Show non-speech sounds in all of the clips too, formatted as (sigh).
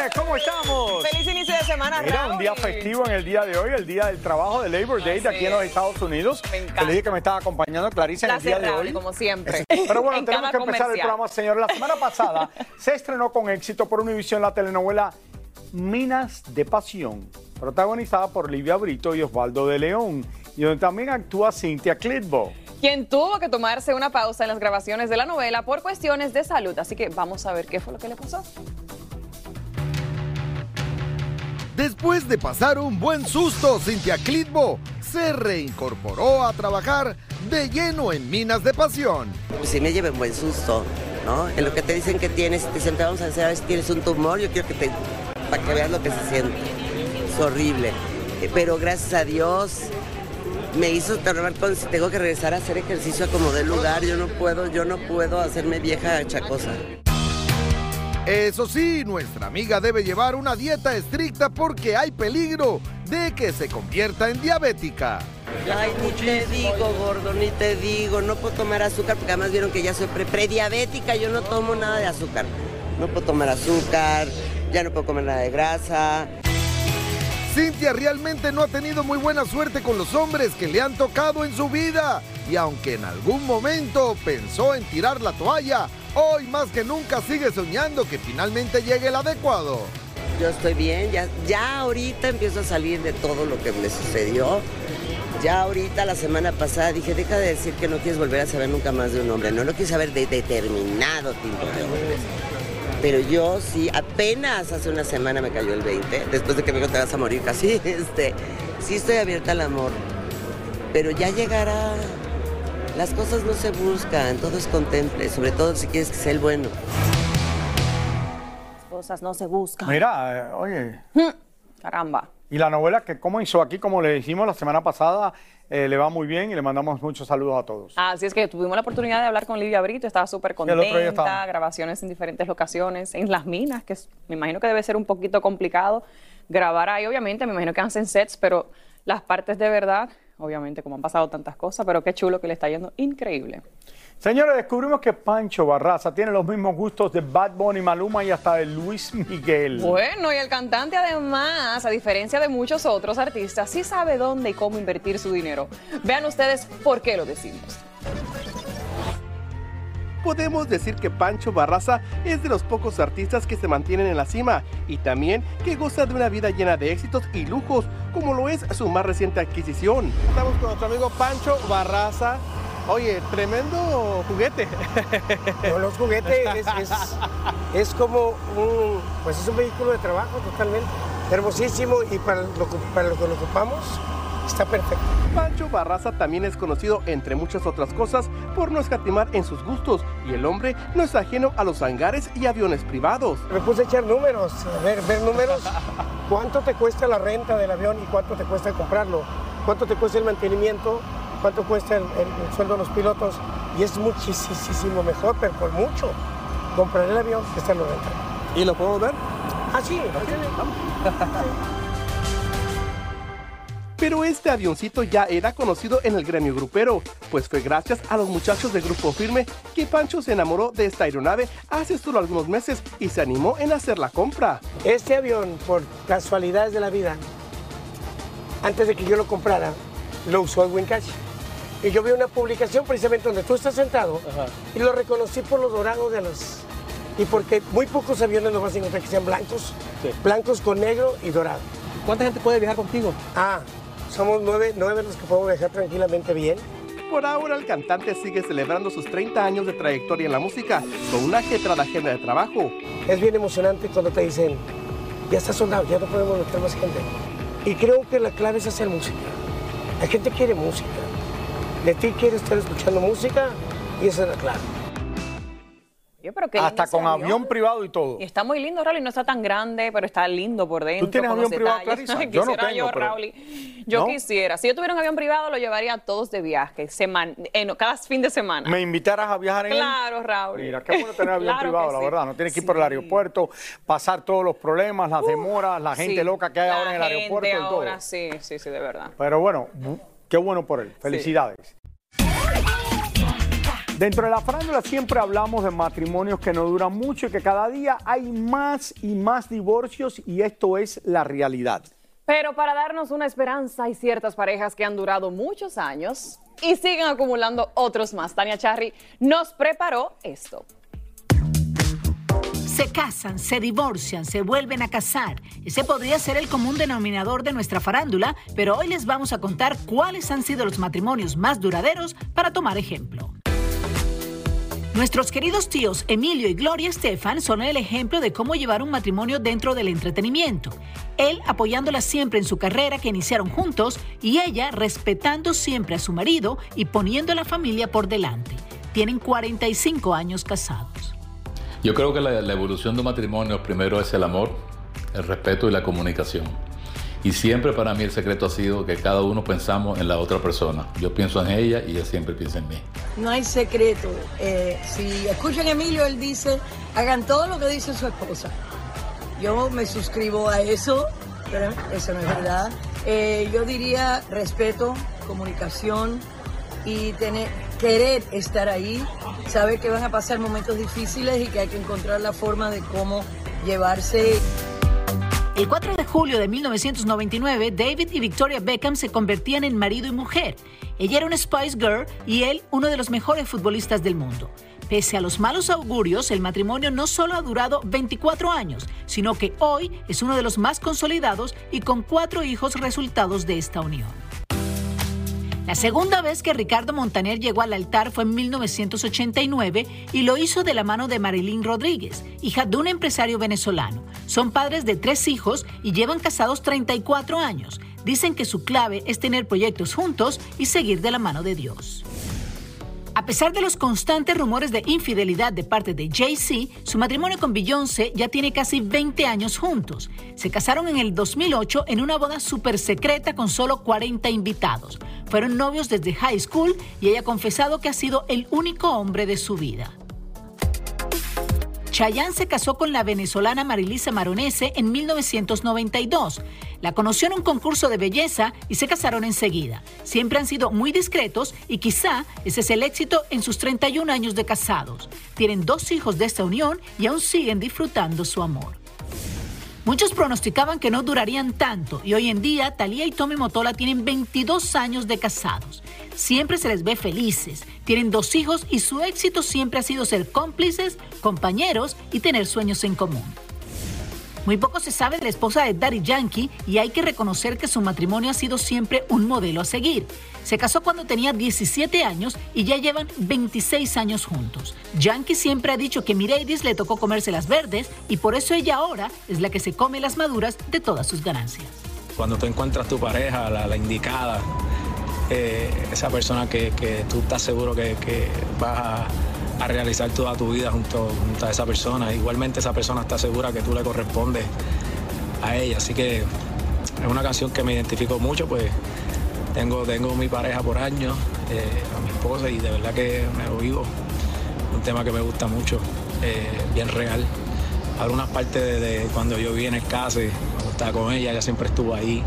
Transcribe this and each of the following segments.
Tardes, ¿cómo estamos? Feliz inicio de semana, Mira, un día festivo en el día de hoy, el día del trabajo de Labor Day de aquí en los Estados Unidos. Me encanta. Le dije que me estaba acompañando Clarisa en el día de hoy. como siempre. Pero bueno, (laughs) En tenemos que empezar el programa, señor. La semana pasada (laughs) se estrenó con éxito por Univision la telenovela Minas de Pasión, protagonizada por Livia Brito y Osvaldo de León, y donde también actúa Cynthia Clitbo. Quien tuvo que tomarse una pausa en las grabaciones de la novela por cuestiones de salud. Así que vamos a ver qué fue lo que le pasó. Después de pasar un buen susto, Cintia Clitbo se reincorporó a trabajar de lleno en Minas de Pasión. Pues sí me llevé un buen susto, ¿no? En lo que te dicen que tienes, te dicen, vamos a hacer a ver si tienes un tumor, yo quiero que te, para que veas lo que se siente. Es horrible. Pero gracias a Dios me hizo tomar con si tengo que regresar a hacer ejercicio a como de lugar, yo no puedo, yo no puedo hacerme vieja chacosa. Eso sí, nuestra amiga debe llevar una dieta estricta porque hay peligro de que se convierta en diabética. Ay, ni te digo, gordo, ni te digo, no puedo tomar azúcar porque además vieron que ya soy pre- prediabética, yo no tomo nada de azúcar. No puedo tomar azúcar, ya no puedo comer nada de grasa. Cintia realmente no ha tenido muy buena suerte con los hombres que le han tocado en su vida. Y aunque en algún momento pensó en tirar la toalla, hoy más que nunca sigue soñando que finalmente llegue el adecuado. Yo estoy bien, ya, ya ahorita empiezo a salir de todo lo que me sucedió. Ya ahorita, la semana pasada, dije, deja de decir que no quieres volver a saber nunca más de un hombre. No lo quieres saber de determinado tipo de hombres. Pero yo sí, apenas hace una semana me cayó el 20, después de que me dijo, a morir casi. (laughs) Este, sí estoy abierta al amor. Pero ya llegará. Las cosas no se buscan, todo es contemple, sobre todo si quieres que sea el bueno. Cosas no se buscan. Mira, eh, oye, Caramba. y la novela que comenzó aquí, como le dijimos la semana pasada, eh, le va muy bien y le mandamos muchos saludos a todos. Así es que tuvimos la oportunidad de hablar con Livia Brito, estaba súper contenta, estaba. grabaciones en diferentes locaciones, en las minas, que es- me imagino que debe ser un poquito complicado grabar ahí, obviamente, me imagino que hacen sets, pero las partes de verdad, obviamente, como han pasado tantas cosas, pero qué chulo que le está yendo increíble. Señores, descubrimos que Pancho Barraza tiene los mismos gustos de Bad Bunny, Maluma y hasta de Luis Miguel. Bueno, y el cantante además, a diferencia de muchos otros artistas, sí sabe dónde y cómo invertir su dinero. Vean ustedes por qué lo decimos. Podemos decir que Pancho Barraza es de los pocos artistas que se mantienen en la cima y también que goza de una vida llena de éxitos y lujos, como lo es su más reciente adquisición. Estamos con nuestro amigo Pancho Barraza. Oye, tremendo juguete. (laughs) Con los juguetes es, es- es como un, pues es un vehículo de trabajo totalmente. Hermosísimo y para lo, que- para lo que lo ocupamos está perfecto. Pancho Barraza también es conocido, entre muchas otras cosas, por no escatimar en sus gustos y el hombre no es ajeno a los hangares y aviones privados. Me puse a echar números, a ver, ver números. ¿Cuánto te cuesta la renta del avión y cuánto te cuesta comprarlo? ¿Cuánto te cuesta el mantenimiento? ¿Cuánto cuesta el, el- el sueldo de los pilotos? Y es muchísimo mejor, pero por mucho, comprar el avión que estarlo rentando. ¿Y lo podemos ver? Ah, sí, Pero este avioncito ya era conocido en el gremio grupero, pues fue gracias a los muchachos de Grupo Firme que Pancho se enamoró de esta aeronave hace solo algunos meses y se animó en hacer la compra. Este avión, por casualidades de la vida, antes de que yo lo comprara, lo usó Edwin Cash. Y yo vi una publicación precisamente donde tú estás sentado y lo reconocí por lo dorado de los... Y porque muy pocos aviones lo vas a encontrar que sean blancos, blancos con negro y dorado. ¿Cuánta gente puede viajar contigo? Ah, somos nueve, nueve los que podemos viajar tranquilamente bien. Por ahora, el cantante sigue celebrando sus 30 años de trayectoria en la música con una ajetrada agenda de trabajo. Es bien emocionante cuando te dicen, ya está soldado, ya no podemos meter más gente. Y creo que la clave es hacer música. La gente quiere música. De ti quiere estar escuchando música y esa es la clave. Pero Hasta con avión privado y todo. Y está muy lindo, Raúl, no está tan grande, pero está lindo por dentro. tienes con los avión privado. Clarisa? (laughs) Yo no Quisiera tengo, yo, pero-. Yo ¿No? quisiera. Si yo tuviera un avión privado, lo llevaría a todos de viaje, seman- en- cada fin de semana. ¿Me invitaras a viajar en él? Claro, Raúl. Mira, qué bueno tener avión (laughs) Claro privado, la sí. verdad. No tienes que ir por el aeropuerto, pasar todos los problemas, las demoras, la gente Sí, loca que hay la ahora en el aeropuerto y todo. Sí, sí, sí, de verdad. Pero bueno, bu- qué bueno por él. Felicidades. Dentro de la farándula siempre hablamos de matrimonios que no duran mucho y que cada día hay más y más divorcios y esto es la realidad. Pero para darnos una esperanza, hay ciertas parejas que han durado muchos años y siguen acumulando otros más. Tania Charry nos preparó esto. Se casan, se divorcian, se vuelven a casar. Ese podría ser el común denominador de nuestra farándula, pero hoy les vamos a contar cuáles han sido los matrimonios más duraderos para tomar ejemplo. Nuestros queridos tíos Emilio y Gloria Estefan son el ejemplo de cómo llevar un matrimonio dentro del entretenimiento. Él apoyándola siempre en su carrera que iniciaron juntos y ella respetando siempre a su marido y poniendo a la familia por delante. Tienen 45 años casados. Yo creo que la, la evolución de un matrimonio primero es el amor, el respeto y la comunicación. Y siempre para mí el secreto ha sido que cada uno pensamos en la otra persona. Yo pienso en ella y ella siempre piensa en mí. No hay secreto. Eh, si escuchan a Emilio, él dice, hagan todo lo que dice su esposa. Yo me suscribo a eso, pero eso no es verdad. Eh, yo diría respeto, comunicación y tener, querer estar ahí, saber que van a pasar momentos difíciles y que hay que encontrar la forma de cómo llevarse. El 4 de julio de 1999, David y Victoria Beckham se convertían en marido y mujer. Ella era una Spice Girl y él uno de los mejores futbolistas del mundo. Pese a los malos augurios, el matrimonio no solo ha durado 24 años, sino que hoy es uno de los más consolidados y con cuatro hijos resultados de esta unión. La segunda vez que Ricardo Montaner llegó al altar fue en 1989 y lo hizo de la mano de Marilyn Rodríguez, hija de un empresario venezolano. Son padres de tres hijos y llevan casados 34 años. Dicen que su clave es tener proyectos juntos y seguir de la mano de Dios. A pesar de los constantes rumores de infidelidad de parte de Jay-Z, su matrimonio con Beyoncé ya tiene casi 20 años juntos. Se casaron en el 2008 en una boda súper secreta con solo 40 invitados. Fueron novios desde high school y ella ha confesado que ha sido el único hombre de su vida. Chayanne se casó con la venezolana Marilisa Maronese en 1992. La conoció en un concurso de belleza y se casaron enseguida. Siempre han sido muy discretos y quizá ese es el éxito en sus 31 años de casados. Tienen dos hijos de esta unión y aún siguen disfrutando su amor. Muchos pronosticaban que no durarían tanto y hoy en día Talía y Tommy Motola tienen 22 años de casados. Siempre se les ve felices, tienen dos hijos y su éxito siempre ha sido ser cómplices, compañeros y tener sueños en común. Muy poco se sabe de la esposa de Daddy Yankee y hay que reconocer que su matrimonio ha sido siempre un modelo a seguir. Se casó cuando tenía 17 años y ya llevan 26 años juntos. Yankee siempre ha dicho que Mireidis le tocó comerse las verdes y por eso ella ahora es la que se come las maduras de todas sus ganancias. Cuando tú encuentras tu pareja, la, la indicada, esa persona que, tú estás seguro que, que vas a, realizar toda tu vida junto, junto a esa persona. Igualmente esa persona está segura que tú le correspondes a ella. Así que es una canción que me identifico mucho, pues tengo, tengo mi pareja por años, eh, a mi esposa, y de verdad que me lo vivo. Un tema que me gusta mucho, eh, bien real. Algunas partes de, cuando yo vi en el case, cuando estaba con ella, ella siempre estuvo ahí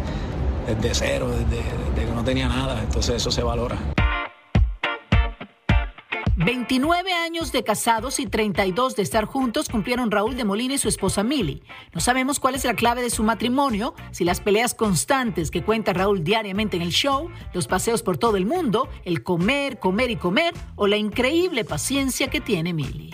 desde cero, desde, que no tenía nada. Entonces eso se valora. 29 años de casados y 32 de estar juntos cumplieron Raúl de Molina y su esposa Mili. No sabemos cuál es la clave de su matrimonio, si las peleas constantes que cuenta Raúl diariamente en el show, los paseos por todo el mundo, el comer, comer y comer o la increíble paciencia que tiene Mili.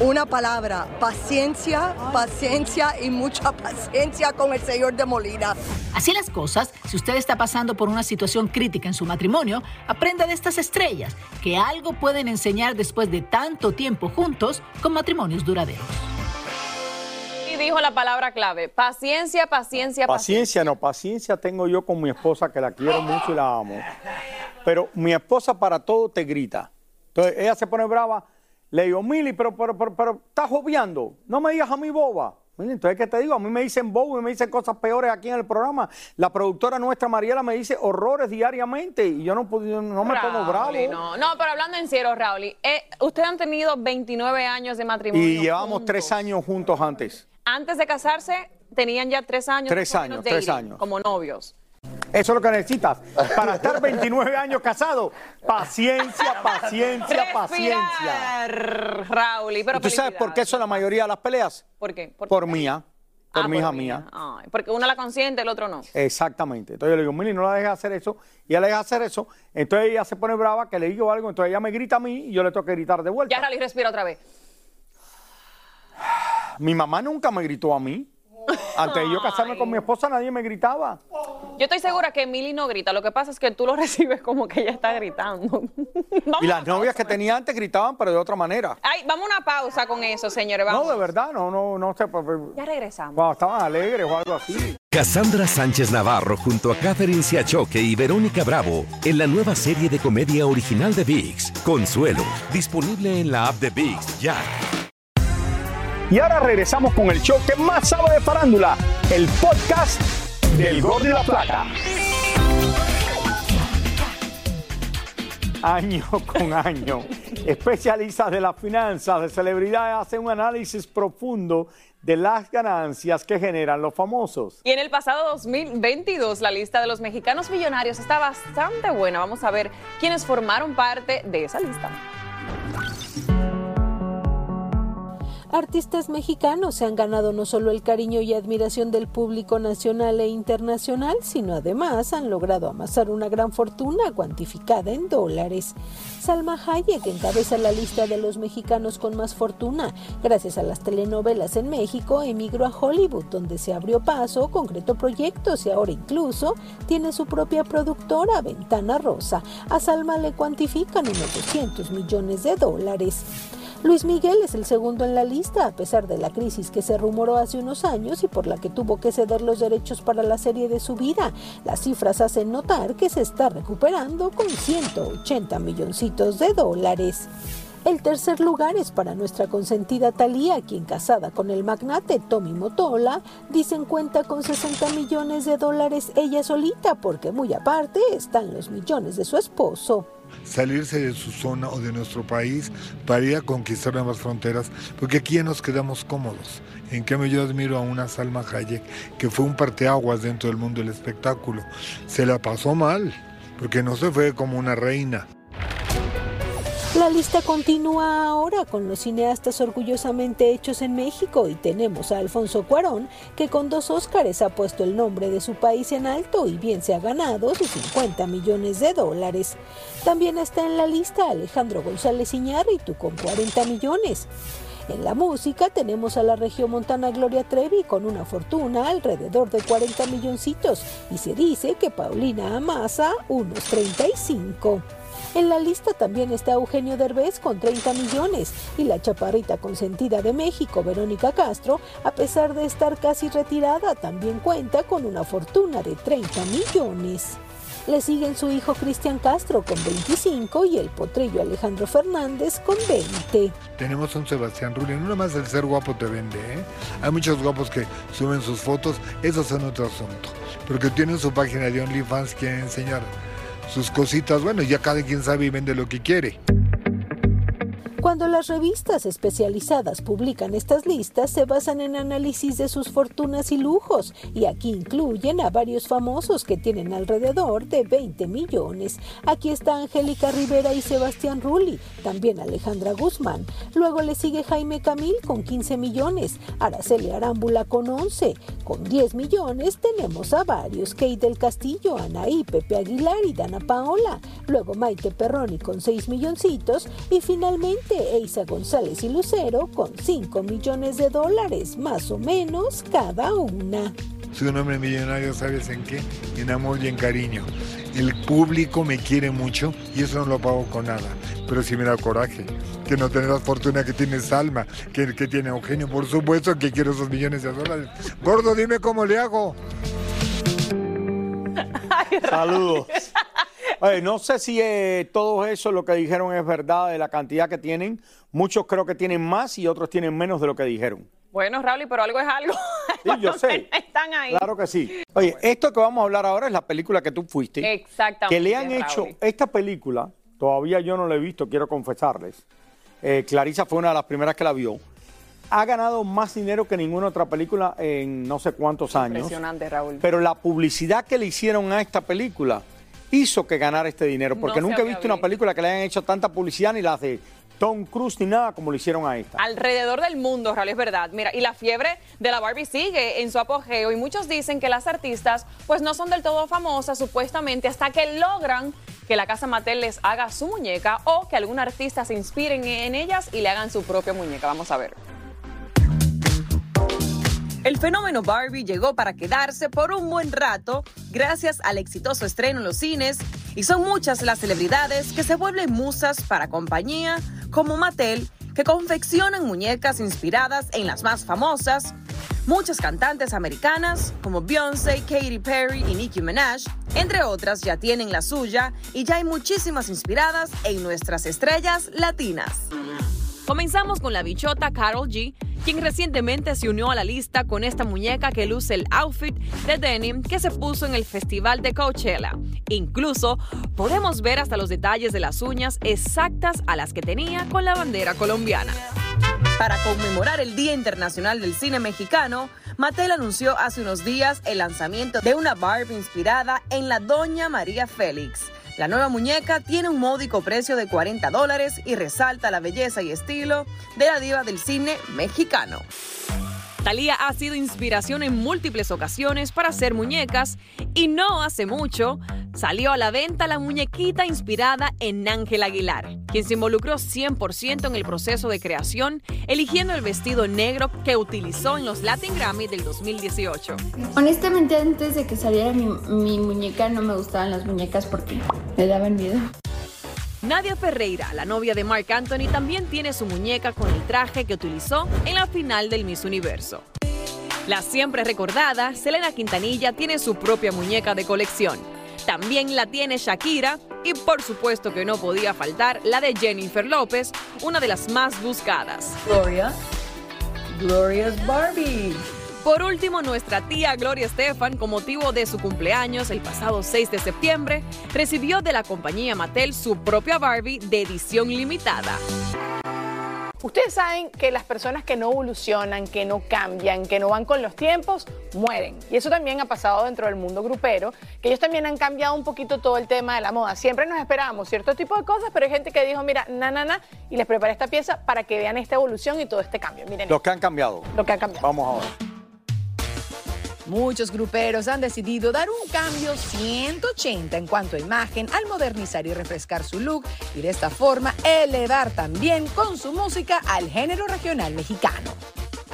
Una palabra, paciencia, paciencia y mucha paciencia con el señor de Molina. Así las cosas, si usted está pasando por una situación crítica en su matrimonio, aprenda de estas estrellas, que algo pueden enseñar después de tanto tiempo juntos con matrimonios duraderos. Y dijo la palabra clave, paciencia, paciencia, paciencia. Paciencia, no, paciencia tengo yo con mi esposa que la quiero mucho y la amo. Pero mi esposa para todo te grita. Entonces ella se pone brava. Le digo, Mili, pero, pero, pero, pero estás obviando. No me digas a mí boba. Entonces, ¿qué te digo? A mí me dicen bobo y me dicen cosas peores aquí en el programa. La productora nuestra, Mariela, me dice horrores diariamente y yo no, yo no me pongo bravo. Rauli, No, no, pero hablando en serio, Raúl, eh, ustedes han tenido 29 años de matrimonio. Y llevamos juntos. tres años juntos antes. Antes de casarse, tenían ya tres años. Tres años, tres dating, años. Como novios. Eso es lo que necesitas. Para estar 29 años casado, paciencia, paciencia, (laughs) paciencia. Respirar, Raúl, pero ¿Y tú sabes por qué son la mayoría de las peleas? ¿Por qué? ¿Por, Por mía, por Ah, mi hija por mía. Ay, porque uno la consiente, el otro no. Exactamente. Entonces yo le digo, Mili, no la dejes hacer eso. Y ella le deja hacer eso. Entonces ella se pone brava, que le digo algo. Entonces ella me grita a mí y yo le tengo que gritar de vuelta. Ya, Raúl, respira otra vez. Mi mamá nunca me gritó a mí. Antes de yo casarme con mi esposa, nadie me gritaba. Yo estoy segura que Mili no grita. Lo que pasa es que tú lo (laughs) recibes como que ella está gritando. (laughs) Y las novias que tenía antes gritaban, pero de otra manera. Ay, vamos a una pausa con eso, señores. Vamos. No, de verdad, no, no, no sé. pues, pues, Ya regresamos. Cuando estaban alegres o algo así. Cassandra Sánchez Navarro junto a Catherine Siachoque y Verónica Bravo en la nueva serie de comedia original de VIX, Consuelo, disponible en la app de VIX ya. Y ahora regresamos con el show que más sabe de farándula, el podcast del Gordo y la Plata. Año con año, especialistas de las finanzas, de celebridades, hacen un análisis profundo de las ganancias que generan los famosos. Y en el pasado 2022, la lista de los mexicanos millonarios está bastante buena. Vamos a ver quiénes formaron parte de esa lista. Artistas mexicanos se han ganado no solo el cariño y admiración del público nacional e internacional, sino además han logrado amasar una gran fortuna cuantificada en dólares. Salma Hayek encabeza la lista de los mexicanos con más fortuna. Gracias a las telenovelas en México, emigró a Hollywood, donde se abrió paso, concretó proyectos y ahora incluso tiene su propia productora, Ventana Rosa. A Salma le cuantifican unos 200 millones de dólares. Luis Miguel es el segundo en la lista, a pesar de la crisis que se rumoró hace unos años y por la que tuvo que ceder los derechos para la serie de su vida. Las cifras hacen notar que se está recuperando con 180 milloncitos de dólares. El tercer lugar es para nuestra consentida Thalía, quien casada con el magnate Tommy Motola, dicen cuenta con 60 millones de dólares ella solita, porque muy aparte están los millones de su esposo salirse de su zona o de nuestro país para ir a conquistar nuevas fronteras, porque aquí ya nos quedamos cómodos. En cambio yo admiro a una Salma Hayek que fue un parteaguas dentro del mundo del espectáculo. Se la pasó mal, porque no se fue como una reina. La lista continúa ahora con los cineastas orgullosamente hechos en México y tenemos a Alfonso Cuarón, que con dos Óscares ha puesto el nombre de su país en alto y bien se ha ganado sus 50 millones de dólares. También está en la lista Alejandro González Iñárritu con 40 millones. En la música tenemos a la regiomontana Gloria Trevi con una fortuna alrededor de 40 milloncitos y se dice que Paulina amasa unos 35. En la lista también está Eugenio Derbez con 30 millones y la chaparrita consentida de México, Verónica Castro, a pesar de estar casi retirada, también cuenta con una fortuna de 30 millones. Le siguen su hijo Cristian Castro con 25 y el potrillo Alejandro Fernández con 20. Tenemos un Sebastián Rulli, no nomás el ser guapo te vende, ¿eh? Hay muchos guapos que suben sus fotos, esos son otro asunto. Porque tienen su página de OnlyFans, quieren enseñar sus cositas, bueno, ya cada quien sabe y vende lo que quiere. Cuando las revistas especializadas publican estas listas, se basan en análisis de sus fortunas y lujos, y aquí incluyen a varios famosos que tienen alrededor de 20 millones. Aquí está Angélica Rivera y Sebastián Rulli, también Alejandra Guzmán. Luego le sigue Jaime Camil con 15 millones, Araceli Arámbula con 11. Con 10 millones tenemos a varios, Kate del Castillo, Anaí, Pepe Aguilar y Dana Paola. Luego Maite Perroni con 6 milloncitos y finalmente Eisa González y Lucero con 5 millones de dólares, más o menos cada una. Soy un hombre millonario, ¿sabes en qué? En amor y en cariño. El público me quiere mucho y eso no lo pago con nada. Pero sí me da coraje que no tener la fortuna que tiene Salma, que, que tiene Eugenio. Por supuesto que quiero esos millones de dólares. Gordo, dime cómo le hago. Saludos. (laughs) Oye, no sé si eh, todo eso lo que dijeron es verdad de la cantidad que tienen. Muchos creo que tienen más y otros tienen menos de lo que dijeron. Bueno, Raúl, pero algo es algo. (laughs) Sí, yo sé. Están ahí. Claro que sí. Oye, esto que vamos a hablar ahora es la película que tú fuiste. Exactamente. Que le han hecho esta película, todavía yo no la he visto, quiero confesarles. Eh, Clarisa fue una de las primeras que la vio. Ha ganado más dinero que ninguna otra película en no sé cuántos años. Impresionante, Raúl. Pero la publicidad que le hicieron a esta película hizo que ganara este dinero. Porque No nunca he visto una película que le hayan hecho tanta publicidad ni las de Tom Cruise ni nada como le hicieron a esta. Alrededor del mundo, Raúl, es verdad. Mira, y la fiebre de la Barbie sigue en su apogeo y muchos dicen que las artistas pues no son del todo famosas supuestamente hasta que logran que la casa Mattel les haga su muñeca o que algún artista se inspire en ellas y le hagan su propia muñeca. Vamos a ver. El fenómeno Barbie llegó para quedarse por un buen rato gracias al exitoso estreno en los cines y son muchas las celebridades que se vuelven musas para compañía como Mattel que confeccionan muñecas inspiradas en las más famosas. Muchas cantantes americanas como Beyoncé, Katy Perry y Nicki Minaj, entre otras, ya tienen la suya y ya hay muchísimas inspiradas en nuestras estrellas latinas. Comenzamos con la bichota Carol G, quien recientemente se unió a la lista con esta muñeca que luce el outfit de denim que se puso en el festival de Coachella. Incluso podemos ver hasta los detalles de las uñas exactas a las que tenía con la bandera colombiana. Para conmemorar el Día Internacional del Cine Mexicano, Mattel anunció hace unos días el lanzamiento de una Barbie inspirada en la Doña María Félix. La nueva muñeca tiene un módico precio de 40 dólares y resalta la belleza y estilo de la diva del cine mexicano. Thalía ha sido inspiración en múltiples ocasiones para hacer muñecas y no hace mucho salió a la venta la muñequita inspirada en Ángel Aguilar, quien se involucró 100% en el proceso de creación, eligiendo el vestido negro que utilizó en los Latin Grammy del 2018. Honestamente, antes de que saliera mi, mi muñeca, no me gustaban las muñecas porque me daban miedo. Nadia Ferreira, la novia de Marc Anthony, también tiene su muñeca con el traje que utilizó en la final del Miss Universo. La siempre recordada Selena Quintanilla tiene su propia muñeca de colección. También la tiene Shakira y por supuesto que no podía faltar la de Jennifer López, una de las más buscadas. Gloria, Gloria's Barbie. Por último, nuestra tía Gloria Estefan, con motivo de su cumpleaños el pasado 6 de septiembre, recibió de la compañía Mattel su propia Barbie de edición limitada. Ustedes saben que las personas que no evolucionan, que no cambian, que no van con los tiempos, mueren. Y eso también ha pasado dentro del mundo grupero, que ellos también han cambiado un poquito todo el tema de la moda. Siempre nos esperábamos cierto tipo de cosas, pero hay gente que dijo, mira, na, na, na, y les preparé esta pieza para que vean esta evolución y todo este cambio. Miren, Los que han cambiado. lo que ha cambiado. Vamos ahora. Muchos gruperos han decidido dar un cambio 180 en cuanto a imagen al modernizar y refrescar su look y de esta forma elevar también con su música al género regional mexicano.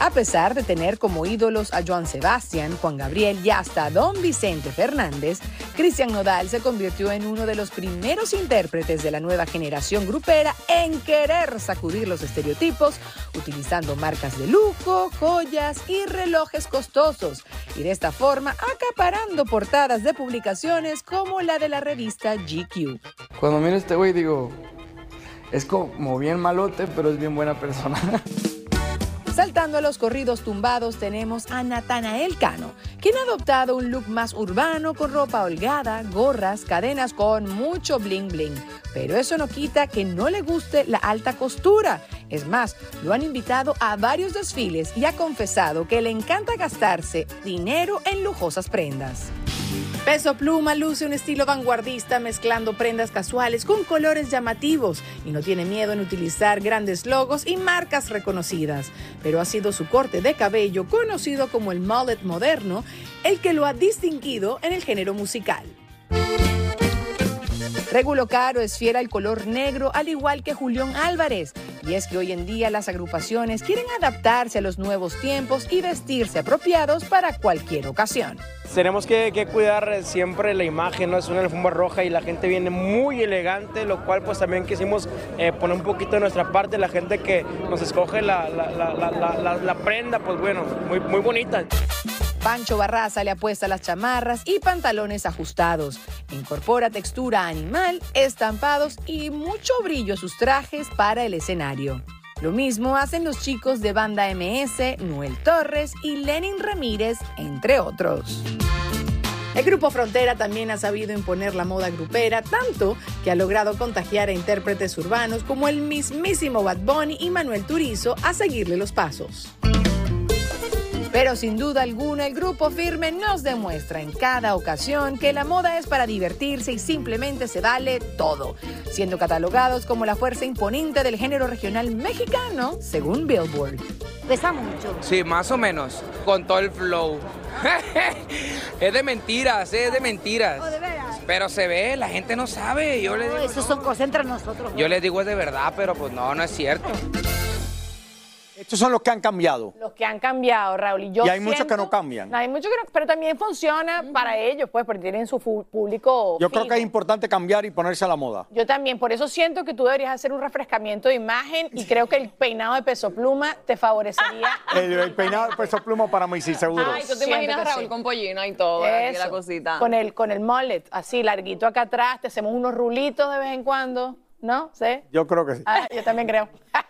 A pesar de tener como ídolos a Joan Sebastián, Juan Gabriel y hasta Don Vicente Fernández, Cristian Nodal se convirtió en uno de los primeros intérpretes de la nueva generación grupera en querer sacudir los estereotipos, utilizando marcas de lujo, joyas y relojes costosos, y de esta forma acaparando portadas de publicaciones como la de la revista GQ. Cuando miro este güey digo, es como bien malote, pero es bien buena persona. (laughs) Saltando a los corridos tumbados tenemos a Natanael Cano, quien ha adoptado un look más urbano con ropa holgada, gorras, cadenas con mucho bling bling. Pero eso no quita que no le guste la alta costura. Es más, lo han invitado a varios desfiles y ha confesado que le encanta gastarse dinero en lujosas prendas. Peso Pluma luce un estilo vanguardista mezclando prendas casuales con colores llamativos y no tiene miedo en utilizar grandes logos y marcas reconocidas. Pero ha sido su corte de cabello, conocido como el mullet moderno, el que lo ha distinguido en el género musical. Regulo Caro es fiel al color negro, al igual que Julián Álvarez. Y es que hoy en día las agrupaciones quieren adaptarse a los nuevos tiempos y vestirse apropiados para cualquier ocasión. Tenemos que, cuidar siempre la imagen, ¿no? Es una alfombra roja y la gente viene muy elegante, lo cual pues también quisimos eh, poner un poquito de nuestra parte, la gente que nos escoge la prenda, pues bueno, muy, muy bonita. Pancho Barraza le apuesta las chamarras y pantalones ajustados. Incorpora textura animal, estampados y mucho brillo a sus trajes para el escenario. Lo mismo hacen los chicos de Banda MS, Noel Torres y Lenin Ramírez, entre otros. El grupo Frontera también ha sabido imponer la moda grupera, tanto que ha logrado contagiar a intérpretes urbanos como el mismísimo Bad Bunny y Manuel Turizo a seguirle los pasos. Pero sin duda alguna el grupo firme nos demuestra en cada ocasión que la moda es para divertirse y simplemente se vale todo, siendo catalogados como la fuerza imponente del género regional mexicano según Billboard. Pesa mucho. Sí, más o menos, con todo el flow. (laughs) es de mentiras, es de mentiras. ¿O de veras? Pero se ve, la gente no sabe. Yo le No, digo, eso son cosas entre nosotros. yo les digo es de verdad, pero pues no, no es cierto. Estos son los que han cambiado. Los que han cambiado, Raúl. Y, yo Y hay muchos que no cambian. Hay muchos que no, pero también funciona para ellos, pues, porque tienen su público. Yo creo que es importante cambiar y ponerse a la moda. Yo también, por eso siento que tú deberías hacer un refrescamiento de imagen y creo que el peinado de peso pluma te favorecería. (laughs) El, el peinado de peso pluma para mí sí, seguro. Ay, tú te Siento imaginas Raúl sí. con pollina y todo, aquí la cosita. Con el, con el mullet, así, larguito acá atrás, te hacemos unos rulitos de vez en cuando, ¿no? ¿Sí? Yo creo que sí. Ah, yo también creo. (laughs)